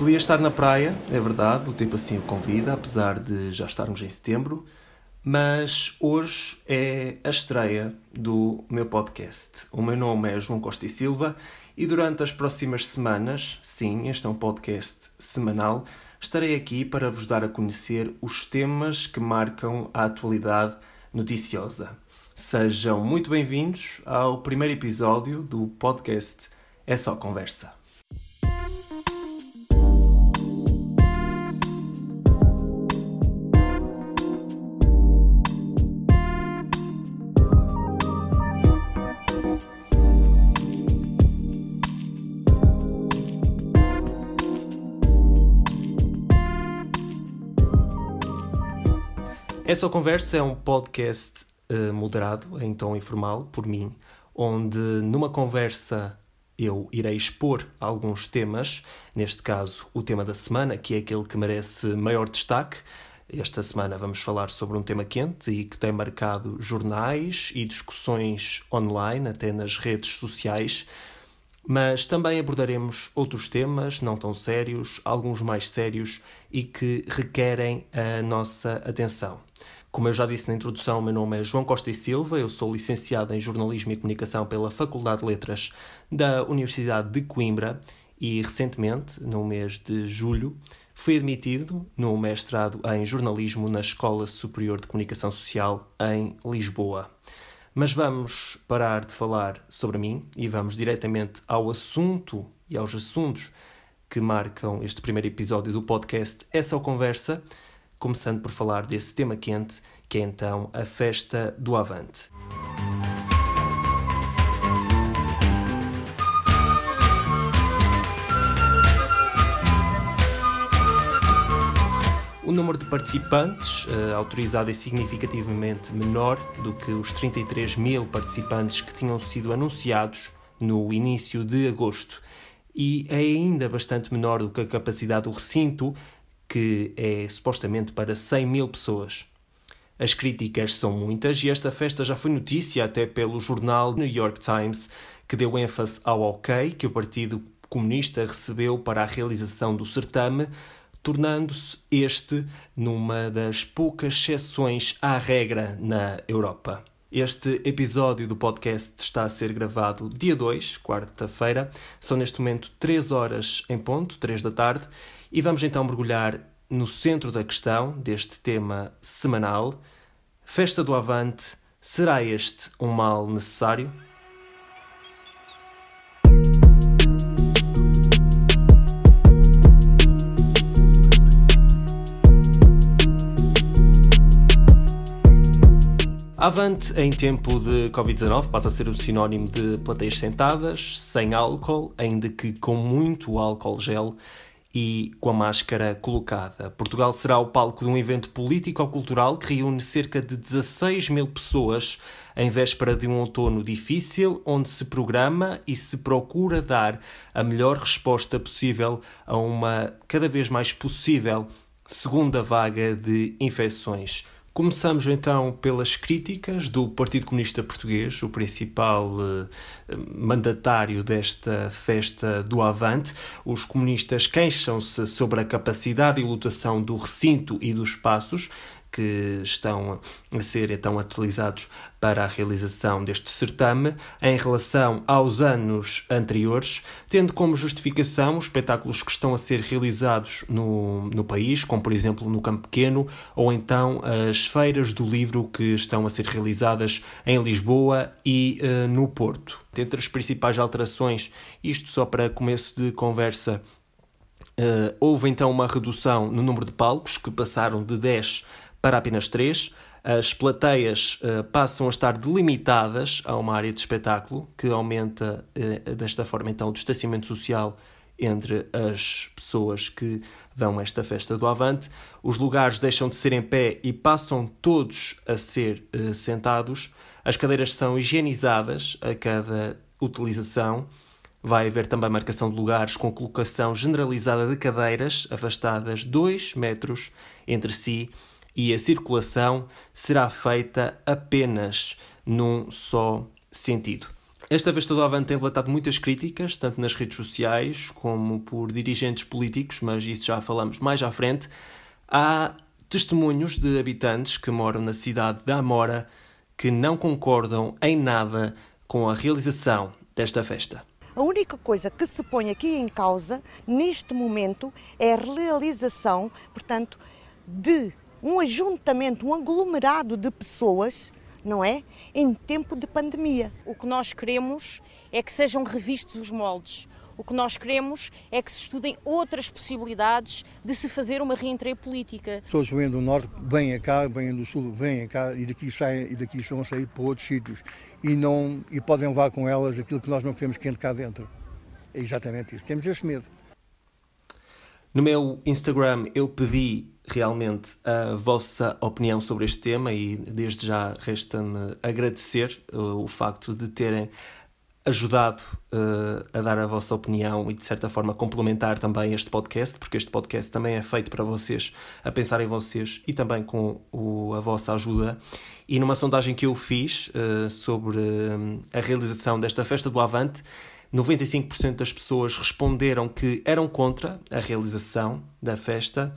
Podia estar na praia, é verdade, o tempo assim o convida, apesar de já estarmos em setembro, mas hoje é a estreia do meu podcast. O meu nome é João Costa e Silva e durante as próximas semanas, sim, este é um podcast semanal, estarei aqui para vos dar a conhecer os temas que marcam a atualidade noticiosa. Sejam muito bem-vindos ao primeiro episódio do podcast É Só Conversa. Essa Conversa é um podcast uh, moderado, em tom informal, por mim, onde numa conversa eu irei expor alguns temas, neste caso o tema da semana, que é aquele que merece maior destaque. Esta semana vamos falar sobre um tema quente e que tem marcado jornais e discussões online, até nas redes sociais. Mas também abordaremos outros temas não tão sérios, alguns mais sérios e que requerem a nossa atenção. Como eu já disse na introdução, meu nome é João Costa e Silva, eu sou licenciado em Jornalismo e Comunicação pela Faculdade de Letras da Universidade de Coimbra e recentemente, no mês de julho, fui admitido no mestrado em Jornalismo na Escola Superior de Comunicação Social em Lisboa. Mas vamos parar de falar sobre mim e vamos diretamente ao assunto e aos assuntos que marcam este primeiro episódio do podcast Essa é Conversa começando por falar desse tema quente, que é então a Festa do Avante. O número de participantes uh, autorizado é significativamente menor do que os 33 mil participantes que tinham sido anunciados no início de agosto e é ainda bastante menor do que a capacidade do recinto, que é supostamente para 100 mil pessoas. As críticas são muitas e esta festa já foi notícia até pelo jornal New York Times, que deu ênfase ao ok que o Partido Comunista recebeu para a realização do certame, tornando-se este numa das poucas exceções à regra na Europa. Este episódio do podcast está a ser gravado dia 2, quarta-feira. São neste momento 3 horas em ponto, 3 da tarde, e vamos então mergulhar no centro da questão deste tema semanal. Festa do Avante, será este um mal necessário? Avante, em tempo de Covid-19, passa a ser o sinónimo de plateias sentadas, sem álcool, ainda que com muito álcool gel e com a máscara colocada. Portugal será o palco de um evento político-cultural que reúne cerca de 16 mil pessoas em véspera de um outono difícil, onde se programa e se procura dar a melhor resposta possível a uma cada vez mais possível segunda vaga de infecções. Começamos então pelas críticas do Partido Comunista Português, o principal eh, mandatário desta festa do Avante. Os comunistas queixam-se sobre a capacidade e lotação do recinto e dos espaços, que estão a ser então utilizados para a realização deste certame em relação aos anos anteriores, tendo como justificação os espetáculos que estão a ser realizados no, no país, como por exemplo no Campo Pequeno, ou então as feiras do livro que estão a ser realizadas em Lisboa e uh, no Porto. Entre as principais alterações, isto só para começo de conversa, Uh, houve então uma redução no número de palcos, que passaram de 10 para apenas três. As plateias uh, passam a estar delimitadas a uma área de espetáculo, que aumenta uh, desta forma então o distanciamento social entre as pessoas que vão a esta festa do Avante. Os lugares deixam de ser em pé e passam todos a ser uh, sentados. As cadeiras são higienizadas a cada utilização. Vai haver também marcação de lugares com colocação generalizada de cadeiras afastadas 2 metros entre si e a circulação será feita apenas num só sentido. Esta Festa do Avante tem relatado muitas críticas, tanto nas redes sociais como por dirigentes políticos, mas isso já falamos mais à frente. Há testemunhos de habitantes que moram na cidade da Amora que não concordam em nada com a realização desta festa. A única coisa que se põe aqui em causa, neste momento, é a realização, portanto, de um ajuntamento, um aglomerado de pessoas, não é? Em tempo de pandemia. O que nós queremos é que sejam revistos os moldes. O que nós queremos é que se estudem outras possibilidades de se fazer uma reentreia política. As pessoas vêm do norte, vêm cá, vêm do sul, vêm cá e daqui saem e daqui estão a sair para outros sítios e não e podem levar com elas aquilo que nós não queremos que entre cá dentro. É exatamente isso. Temos esse medo. No meu Instagram eu pedi realmente a vossa opinião sobre este tema e desde já resta-me agradecer o facto de terem ajudado uh, a dar a vossa opinião e de certa forma complementar também este podcast, porque este podcast também é feito para vocês, a pensar em vocês e também com o, a vossa ajuda. E numa sondagem que eu fiz uh, sobre uh, a realização desta festa do Avante, 95% das pessoas responderam que eram contra a realização da festa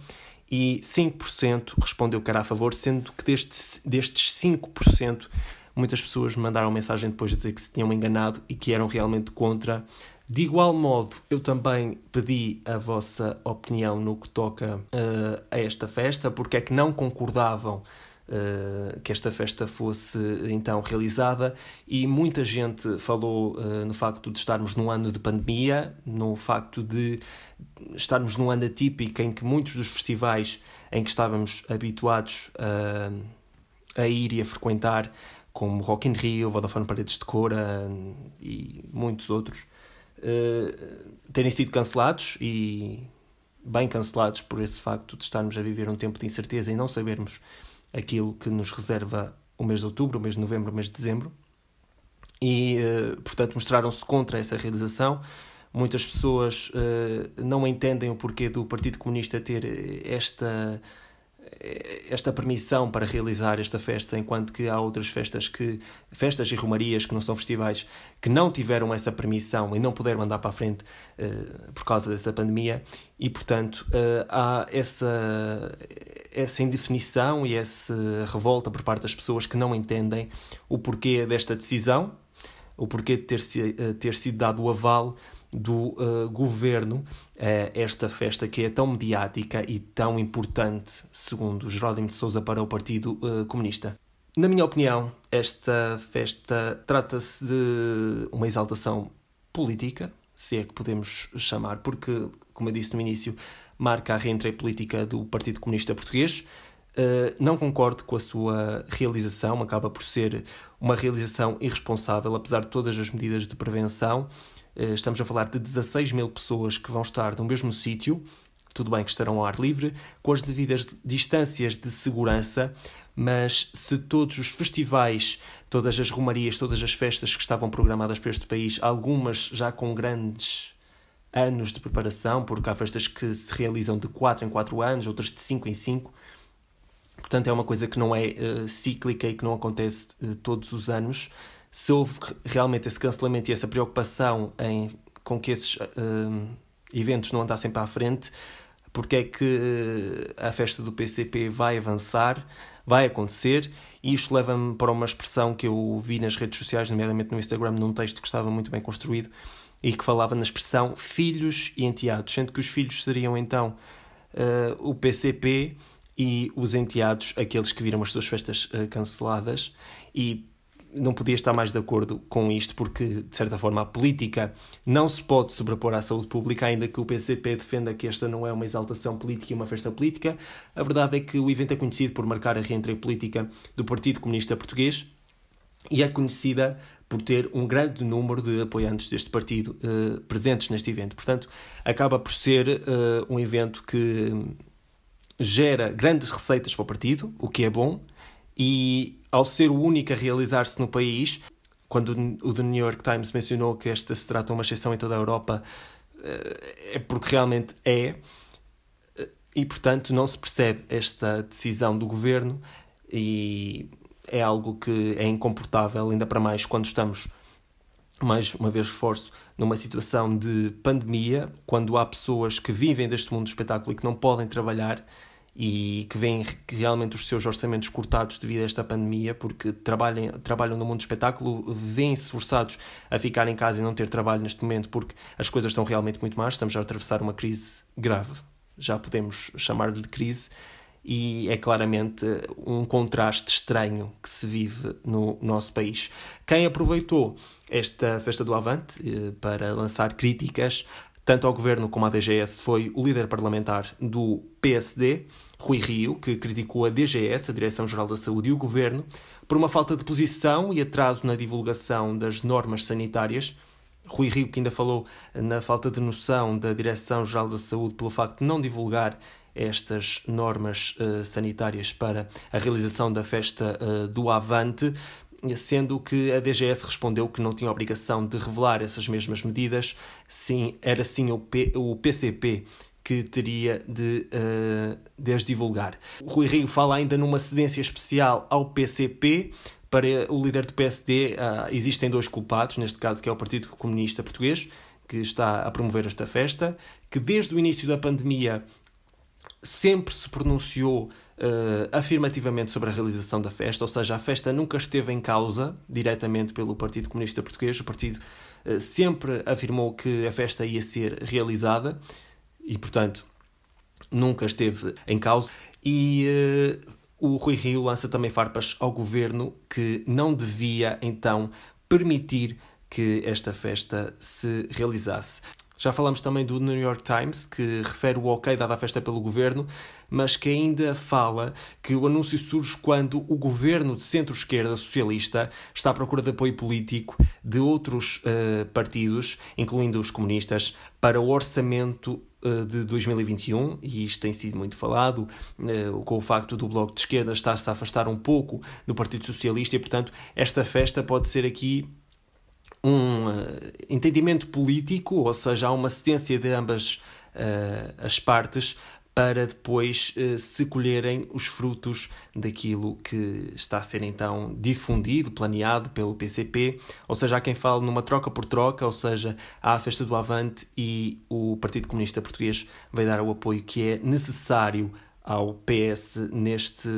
e 5% respondeu que era a favor, sendo que destes, destes 5% Muitas pessoas me mandaram mensagem depois de dizer que se tinham enganado e que eram realmente contra. De igual modo, eu também pedi a vossa opinião no que toca uh, a esta festa, porque é que não concordavam uh, que esta festa fosse então realizada. E muita gente falou uh, no facto de estarmos num ano de pandemia, no facto de estarmos num ano atípico em que muitos dos festivais em que estávamos habituados a, a ir e a frequentar como Rock in Rio, Vodafone Paredes de Cora e muitos outros, terem sido cancelados e bem cancelados por esse facto de estarmos a viver um tempo de incerteza e não sabermos aquilo que nos reserva o mês de outubro, o mês de novembro, o mês de dezembro. E, uh, portanto, mostraram-se contra essa realização. Muitas pessoas uh, não entendem o porquê do Partido Comunista ter esta esta permissão para realizar esta festa, enquanto que há outras festas que festas e romarias que não são festivais que não tiveram essa permissão e não puderam andar para a frente uh, por causa dessa pandemia. E portanto uh, há essa essa indefinição e essa revolta por parte das pessoas que não entendem o porquê desta decisão, o porquê de ter, uh, ter sido dado o aval do uh, governo uh, esta festa que é tão mediática e tão importante, segundo Jerónimo de Sousa, para o Partido uh, Comunista. Na minha opinião, esta festa trata-se de uma exaltação política, se é que podemos chamar, porque, como eu disse no início, marca a reentreia política do Partido Comunista Português. Uh, não concordo com a sua realização, acaba por ser uma realização irresponsável, apesar de todas as medidas de prevenção. Eh, estamos a falar de 16 mil pessoas que vão estar no mesmo sítio, tudo bem que estarão ao ar livre, com as devidas distâncias de segurança, mas se todos os festivais, todas as romarias, todas as festas que estavam programadas para este país, algumas já com grandes anos de preparação, porque há festas que se realizam de 4 em 4 anos, outras de 5 em 5. Portanto, é uma coisa que não é uh, cíclica e que não acontece uh, todos os anos se houve realmente esse cancelamento e essa preocupação em, com que esses uh, eventos não andassem para a frente, porque é que a festa do PCP vai avançar, vai acontecer, e isto leva-me para uma expressão que eu vi nas redes sociais, nomeadamente no Instagram, num texto que estava muito bem construído, e que falava na expressão filhos e enteados, sendo que os filhos seriam então uh, o PCP e os enteados aqueles que viram as suas festas uh, canceladas, e não podia estar mais de acordo com isto, porque, de certa forma, a política não se pode sobrepor à saúde pública, ainda que o PCP defenda que esta não é uma exaltação política e uma festa política. A verdade é que o evento é conhecido por marcar a reentrada política do Partido Comunista Português e é conhecida por ter um grande número de apoiantes deste partido uh, presentes neste evento. Portanto, acaba por ser uh, um evento que gera grandes receitas para o partido, o que é bom, e ao ser o único a realizar-se no país, quando o The New York Times mencionou que esta se trata de uma exceção em toda a Europa, eh, é porque realmente é, eh, e portanto não se percebe esta decisão do governo e é algo que é incomportável, ainda para mais quando estamos mais uma vez reforço, numa situação de pandemia, quando há pessoas que vivem deste mundo do espetáculo e que não podem trabalhar e que veem realmente os seus orçamentos cortados devido a esta pandemia, porque trabalham, trabalham no mundo do espetáculo, vêm-se forçados a ficar em casa e não ter trabalho neste momento porque as coisas estão realmente muito más. Estamos a atravessar uma crise grave, já podemos chamar-lhe de crise, e é claramente um contraste estranho que se vive no nosso país. Quem aproveitou esta festa do Avante eh, para lançar críticas tanto ao governo como à DGS foi o líder parlamentar do PSD, Rui Rio, que criticou a DGS, a Direção-Geral da Saúde, e o governo por uma falta de posição e atraso na divulgação das normas sanitárias. Rui Rio, que ainda falou na falta de noção da Direção-Geral da Saúde pelo facto de não divulgar estas normas uh, sanitárias para a realização da festa uh, do Avante, sendo que a DGS respondeu que não tinha obrigação de revelar essas mesmas medidas, sim, era sim o, P, o PCP que teria de, uh, de as divulgar. O Rui Rio fala ainda numa cedência especial ao PCP. Para o líder do PSD, uh, ah, existem dois culpados, neste caso que é o Partido Comunista Português, que está a promover esta festa, que desde o início da pandemia sempre se pronunciou uh, afirmativamente sobre a realização da festa, ou seja, a festa nunca esteve em causa diretamente pelo Partido Comunista Português. O partido uh, sempre afirmou que a festa ia ser realizada e, portanto, nunca esteve em causa. E uh, o Rui Rio lança também farpas ao governo que não devia então permitir que esta festa se realizasse. Já falamos também do New York Times, que refere o ok dado à festa pelo governo, mas que ainda fala que o anúncio surge quando o governo de centro-esquerda socialista está à procura de apoio político de outros uh, partidos, incluindo os comunistas, para o orçamento uh, de 2021, e isto tem sido muito falado, uh, com o facto do Bloco de Esquerda estar-se a afastar um pouco do Partido Socialista, e portanto esta festa pode ser aqui um uh, entendimento político, ou seja, há uma cedência de ambas uh, as partes para depois uh, se colherem os frutos daquilo que está a ser então difundido, planeado pelo PCP, ou seja, há quem fale numa troca por troca, ou seja, há a festa do Avante e o Partido Comunista Português vai dar o apoio que é necessário ao PS neste,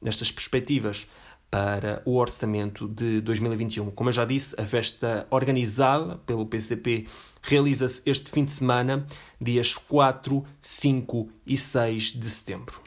nestas perspectivas para o orçamento de 2021. Como eu já disse, a festa organizada pelo PCP realiza-se este fim de semana, dias 4, 5 e 6 de setembro.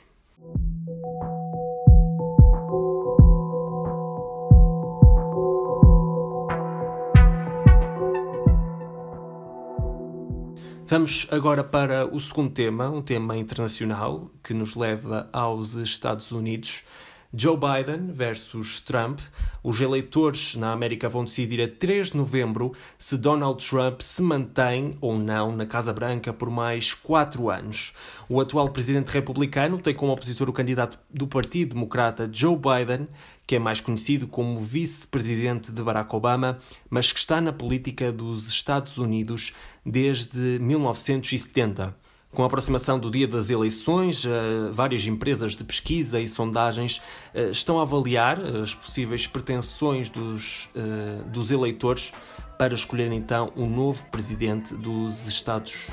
Vamos agora para o segundo tema, um tema internacional que nos leva aos Estados Unidos. Joe Biden versus Trump. Os eleitores na América vão decidir a 3 de novembro se Donald Trump se mantém ou não na Casa Branca por mais quatro anos. O atual presidente republicano tem como opositor o candidato do Partido Democrata Joe Biden, que é mais conhecido como vice-presidente de Barack Obama, mas que está na política dos Estados Unidos desde 1970. Com a aproximação do dia das eleições, eh, várias empresas de pesquisa e sondagens eh, estão a avaliar as possíveis pretensões dos, eh, dos eleitores para escolher então o um novo presidente dos Estados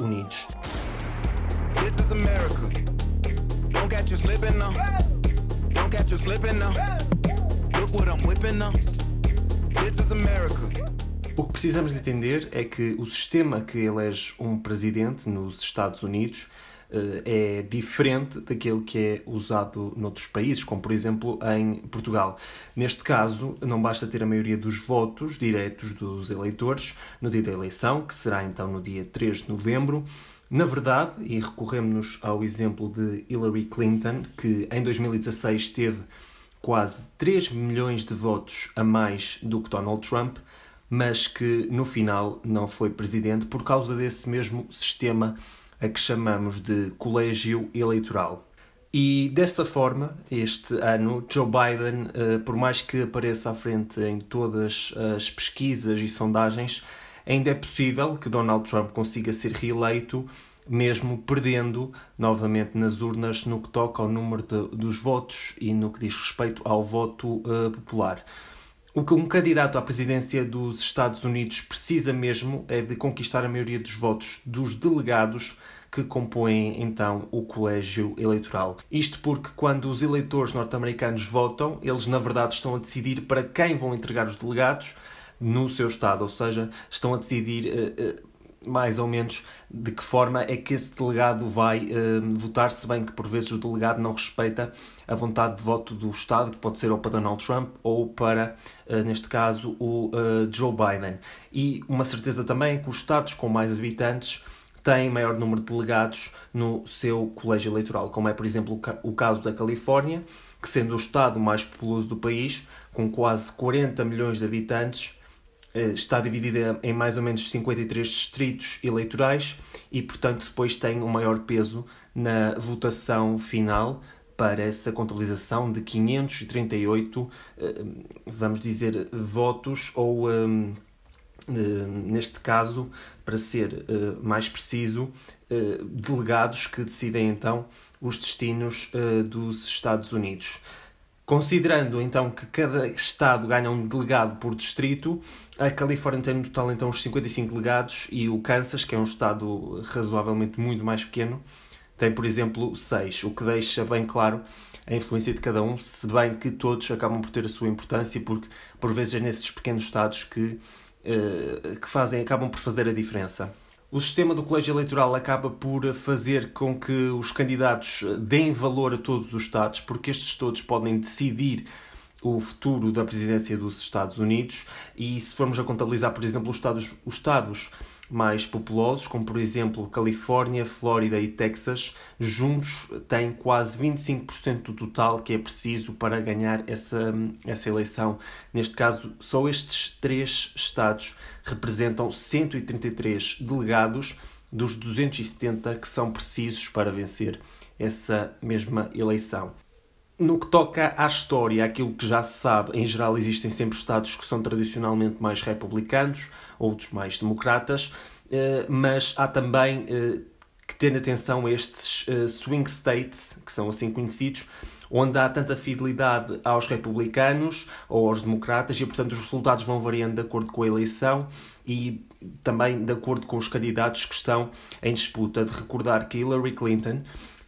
Unidos. This is America. Don't catch you slipping now. Don't catch you slipping now. Look what I'm whipping now. This is America. O que precisamos de entender é que o sistema que elege um presidente nos Estados Unidos eh, é diferente daquele que é usado noutros países, como por exemplo em Portugal. Neste caso, não basta ter a maioria dos votos diretos dos eleitores no dia da eleição, que será então no dia 3 de novembro. Na verdade, e recorremos ao exemplo de Hillary Clinton, que em 2016 teve quase 3 milhões de votos a mais do que Donald Trump, mas que no final não foi presidente por causa desse mesmo sistema a que chamamos de colégio eleitoral. E dessa forma, este ano, Joe Biden, eh, por mais que apareça à frente em todas as pesquisas e sondagens, ainda é possível que Donald Trump consiga ser reeleito, mesmo perdendo novamente nas urnas no que toca ao número de, dos votos e no que diz respeito ao voto uh, popular. O que um candidato à presidência dos Estados Unidos precisa mesmo é de conquistar a maioria dos votos dos delegados que compõem então o colégio eleitoral. Isto porque quando os eleitores norte-americanos votam, eles na verdade estão a decidir para quem vão entregar os delegados no seu estado, ou seja, estão a decidir uh, uh, mais ou menos de que forma é que esse delegado vai uh, votar, se bem que por vezes o delegado não respeita a vontade de voto do Estado, que pode ser ou para Donald Trump ou para, uh, neste caso, o uh, Joe Biden. E uma certeza também é que os Estados com mais habitantes têm maior número de delegados no seu colégio eleitoral, como é, por exemplo, o caso da Califórnia, que sendo o Estado mais populoso do país, com quase 40 milhões de habitantes, eh, está dividida em mais ou menos 53 distritos eleitorais e, portanto, depois tem um maior peso na votação final para essa contabilização de 538, eh, vamos dizer, votos ou eh, neste caso, para ser mais preciso, delegados que decidem então os destinos dos Estados Unidos. Considerando então que cada estado ganha um delegado por distrito, a Califórnia tem no total então os 55 delegados e o Kansas, que é um estado razoavelmente muito mais pequeno, tem por exemplo 6, o que deixa bem claro a influência de cada um, se bem que todos acabam por ter a sua importância, porque por vezes é nesses pequenos estados que, uh, que fazem, acabam por fazer a diferença. O sistema do colégio eleitoral acaba por fazer com que os candidatos deem valor a todos os Estados, porque estes todos podem decidir o futuro da presidência dos Estados Unidos. E se formos a contabilizar, por exemplo, os estados, os estados mais populosos, como por exemplo Califórnia, Flórida e Texas, juntos têm quase 25% do total que é preciso para ganhar essa, essa eleição. Neste caso, só estes três estados representam 133 delegados dos 270 que são precisos para vencer essa mesma eleição. No que toca à história, aquilo que já se sabe, em geral existem sempre Estados que são tradicionalmente mais republicanos, outros mais democratas, eh, mas há também eh, que ter atenção a estes eh, swing states, que são assim conhecidos, onde há tanta fidelidade aos republicanos ou aos democratas e, portanto, os resultados vão variando de acordo com a eleição e também de acordo com os candidatos que estão em disputa. De recordar que Hillary Clinton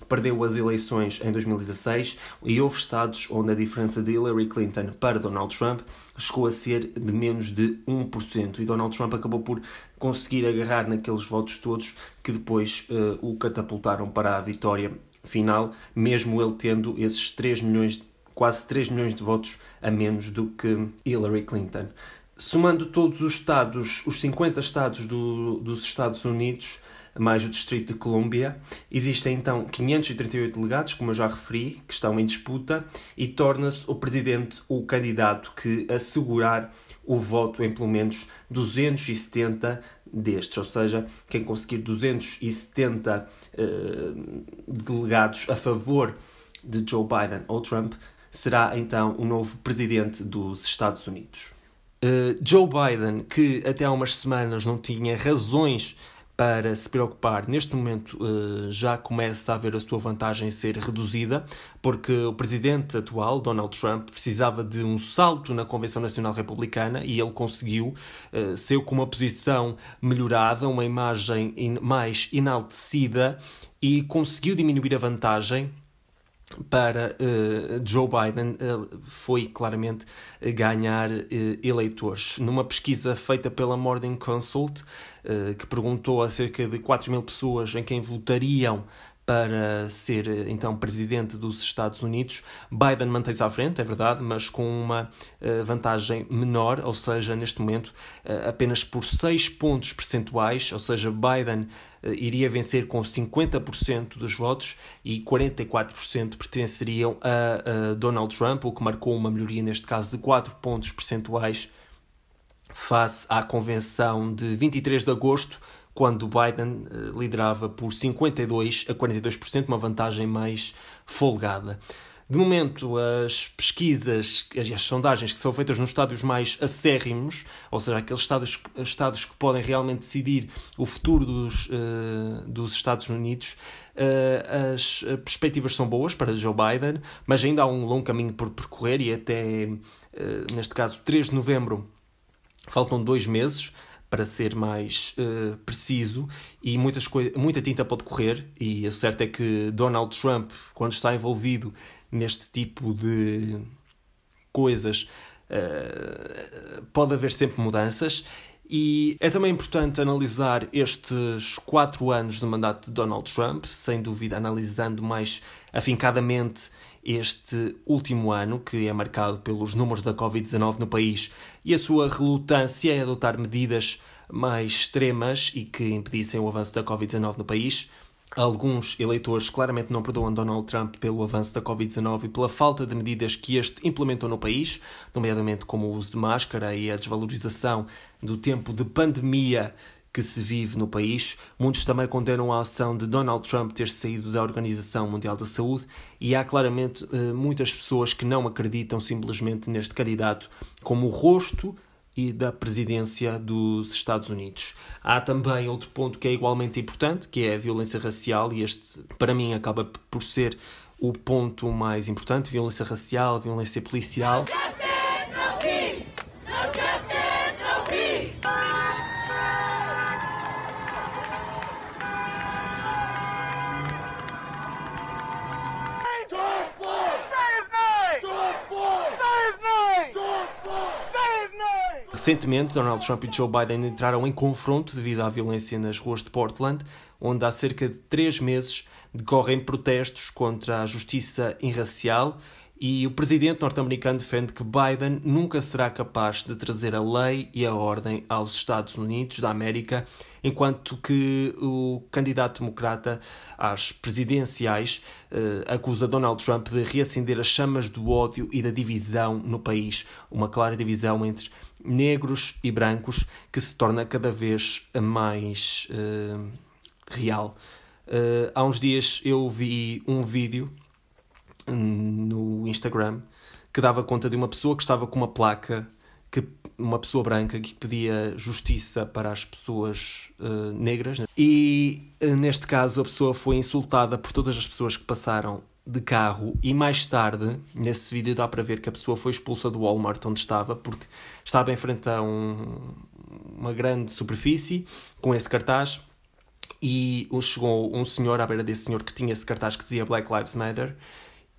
perdeu as eleições em 2016 e houve estados onde a diferença de Hillary Clinton para Donald Trump chegou a ser de menos de 1%. E Donald Trump acabou por conseguir agarrar naqueles votos todos que depois uh, o catapultaram para a vitória final, mesmo ele tendo esses 3 milhões, quase 3 milhões de votos a menos do que Hillary Clinton. Somando todos os estados, os 50 estados do, dos Estados Unidos, mais o Distrito de Colômbia. Existem então 538 delegados, como eu já referi, que estão em disputa e torna-se o presidente o candidato que assegurar o voto em pelo menos 270 destes, ou seja, quem conseguir 270 uh, delegados a favor de Joe Biden ou Trump será então o novo presidente dos Estados Unidos. Uh, Joe Biden, que até há umas semanas não tinha razões para se preocupar. Neste momento eh, já começa a haver a sua vantagem ser reduzida, porque o presidente atual, Donald Trump, precisava de um salto na Convenção Nacional Republicana e ele conseguiu, eh, saiu com uma posição melhorada, uma imagem mais enaltecida e conseguiu diminuir a vantagem para uh, Joe Biden uh, foi claramente ganhar uh, eleitores. Numa pesquisa feita pela Morning Consult, que perguntou a cerca de 4 mil pessoas em quem votariam para ser então presidente dos Estados Unidos. Biden mantém-se à frente, é verdade, mas com uma vantagem menor, ou seja, neste momento apenas por 6 pontos percentuais, ou seja, Biden eh, iria vencer com 50% dos votos e 44% pertenceriam a, a Donald Trump, o que marcou uma melhoria, neste caso, de 4 pontos percentuais face à convenção de 23 de agosto, quando Biden eh, liderava por 52 a 42%, uma vantagem mais folgada. De momento, as pesquisas as sondagens que são feitas nos estádios mais acérrimos, ou seja, aqueles estados, estados que podem realmente decidir o futuro dos, uh, dos Estados Unidos, uh, as perspectivas são boas para Joe Biden, mas ainda há um longo caminho por percorrer e até, uh, neste caso, 3 de novembro, faltam dois meses para ser mais uh, preciso, e muitas muita tinta pode correr, e o certo é que Donald Trump, quando está envolvido neste tipo de coisas, uh, pode haver sempre mudanças. E é também importante analisar estes quatro anos de mandato de Donald Trump, sem dúvida analisando mais afincadamente este último ano, que é marcado pelos números da Covid-19 no país e a sua relutância em adotar medidas mais extremas e que impedissem o avanço da Covid-19 no país. Alguns eleitores claramente não perdoam Donald Trump pelo avanço da Covid-19 e pela falta de medidas que este implementou no país, nomeadamente como o uso de máscara e a desvalorização do tempo de pandemia que se vive no país. Muitos também condenam a ação de Donald Trump ter saído da Organização Mundial da Saúde e há claramente eh, muitas pessoas que não acreditam simplesmente neste candidato como o rosto e da presidência dos Estados Unidos. Há também outro ponto que é igualmente importante, que é a violência racial, e este, para mim, acaba por ser o ponto mais importante: violência racial, violência policial. Recentemente, Donald Trump e Joe Biden entraram em confronto devido à violência nas ruas de Portland, onde há cerca de três meses decorrem protestos contra a justiça irracial e o presidente norte-americano defende que Biden nunca será capaz de trazer a lei e a ordem aos Estados Unidos da América, enquanto que o candidato democrata às presidenciais eh, acusa Donald Trump de reacender as chamas do ódio e da divisão no país, uma clara divisão entre negros e brancos que se torna cada vez mais uh, real. Uh, há uns dias eu vi um vídeo no Instagram que dava conta de uma pessoa que estava com uma placa que uma pessoa branca que pedia justiça para as pessoas uh, negras e neste caso a pessoa foi insultada por todas as pessoas que passaram de carro. E mais tarde, nesse vídeo dá para ver que a pessoa foi expulsa do Walmart onde estava porque estava em frente a um, uma grande superfície com esse cartaz. E chegou um senhor à beira desse senhor que tinha esse cartaz que dizia Black Lives Matter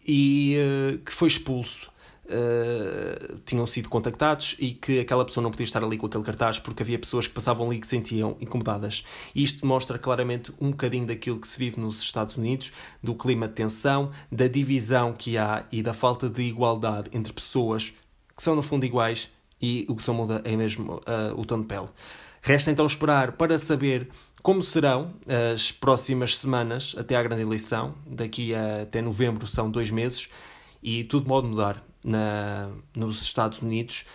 e uh, que foi expulso uh, tinham sido contactados e que aquela pessoa não podia estar ali com aquele cartaz porque havia pessoas que passavam ali que se sentiam incomodadas. E isto mostra claramente um bocadinho daquilo que se vive nos Estados Unidos, do clima de tensão, da divisão que há e da falta de igualdade entre pessoas que são no fundo iguais e o que só muda é mesmo uh, o tom de pele. Resta então esperar para saber como serão as próximas semanas até à grande eleição. Daqui até novembro são dois meses e tudo pode mudar na, nos Estados Unidos,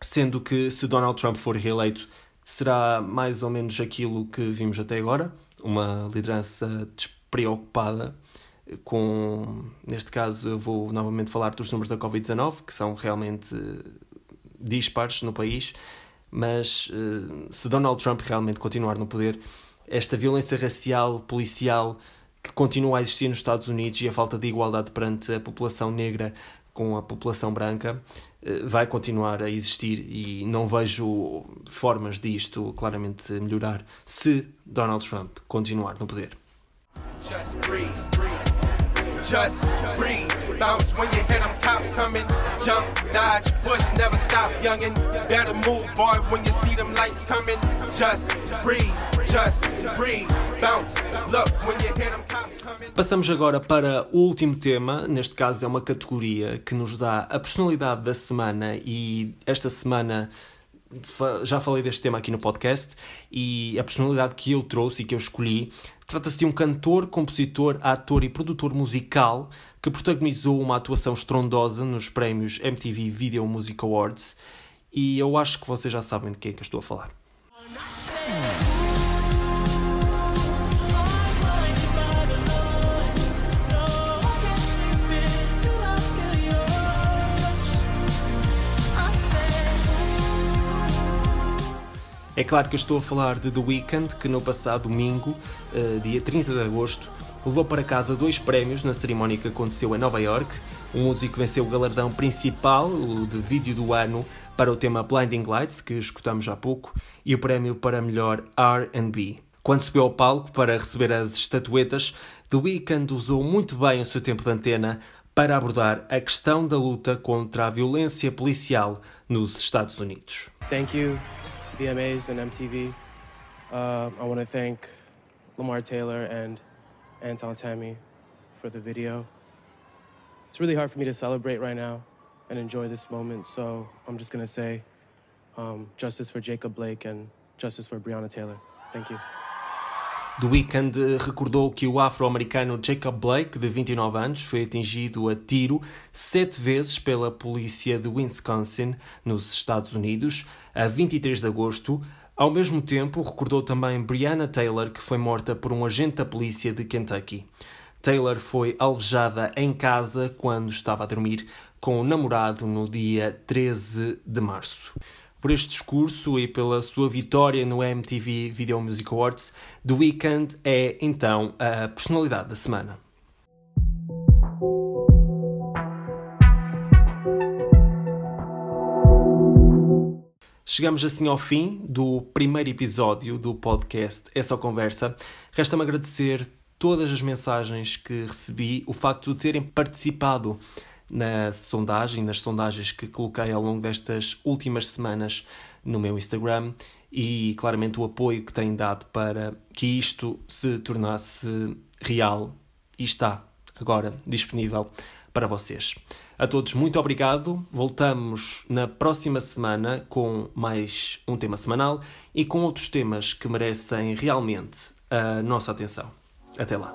sendo que se Donald Trump for reeleito será mais ou menos aquilo que vimos até agora, uma liderança despreocupada com, neste caso eu vou novamente falar dos números da Covid-19, que são realmente dispares no país, mas eh, se Donald Trump realmente continuar no poder, esta violência racial, policial, que continua a existir nos Estados Unidos e a falta de igualdade perante a população negra com a população branca eh, vai continuar a existir e não vejo formas disto claramente melhorar se Donald Trump continuar no poder. Just breathe, breathe. Just breathe. Bounce when you hear them cops coming. Jump, dodge, push, never stop, youngin'. Better move, boy, when you see them lights coming. Just breathe, just breathe. Bounce, look when you hear them cops. Passamos agora para o último tema. Neste caso é uma categoria que nos dá a personalidade da semana e esta semana já falei deste tema aqui no podcast e a personalidade que eu trouxe e que eu escolhi trata-se de um cantor, compositor, ator e produtor musical que protagonizou uma atuação estrondosa nos prémios MTV Video Music Awards e eu acho que vocês já sabem de quem é que eu estou a falar. É claro que eu estou a falar de The Weeknd, que no passado domingo, eh, dia 30 de agosto, levou para casa dois prémios na cerimónia que aconteceu em Nova York. O músico venceu o galardão principal, o de vídeo do ano, para o tema Blinding Lights, que escutamos há pouco, e o prémio para melhor R&B. Quando subiu ao palco para receber as estatuetas, The Weeknd usou muito bem o seu tempo de antena para abordar a questão da luta contra a violência policial nos Estados Unidos. Thank you, VMAs and MTV. Uh, I want to thank Lamar Taylor and Anton Tammy for the video. It's really hard for me to celebrate right now and enjoy this moment, so I'm just to say um, justice for Jacob Blake and justice for Breonna Taylor. Thank you. The Weeknd recordou que o afro-americano Jacob Blake, de 29 anos, foi atingido a tiro sete vezes pela polícia de Wisconsin, nos Estados Unidos, a 23 de agosto. Ao mesmo tempo, recordou também Breonna Taylor, que foi morta por um agente da polícia de Kentucky. Taylor foi alvejada em casa quando estava a dormir com o namorado no dia 13 de março por este discurso e pela sua vitória no MTV Video Music Awards, The Weeknd é então a personalidade da semana. Chegamos assim ao fim do primeiro episódio do podcast É Só Conversa. Resta-me agradecer todas as mensagens que recebi, o facto de terem participado na sondagem, nas sondagens que coloquei ao longo destas últimas semanas no meu Instagram e claramente o apoio que têm dado para que isto se tornasse real e está agora disponível para vocês. A todos, muito obrigado. Voltamos na próxima semana com mais um tema semanal e com outros temas que merecem realmente a nossa atenção. Até lá.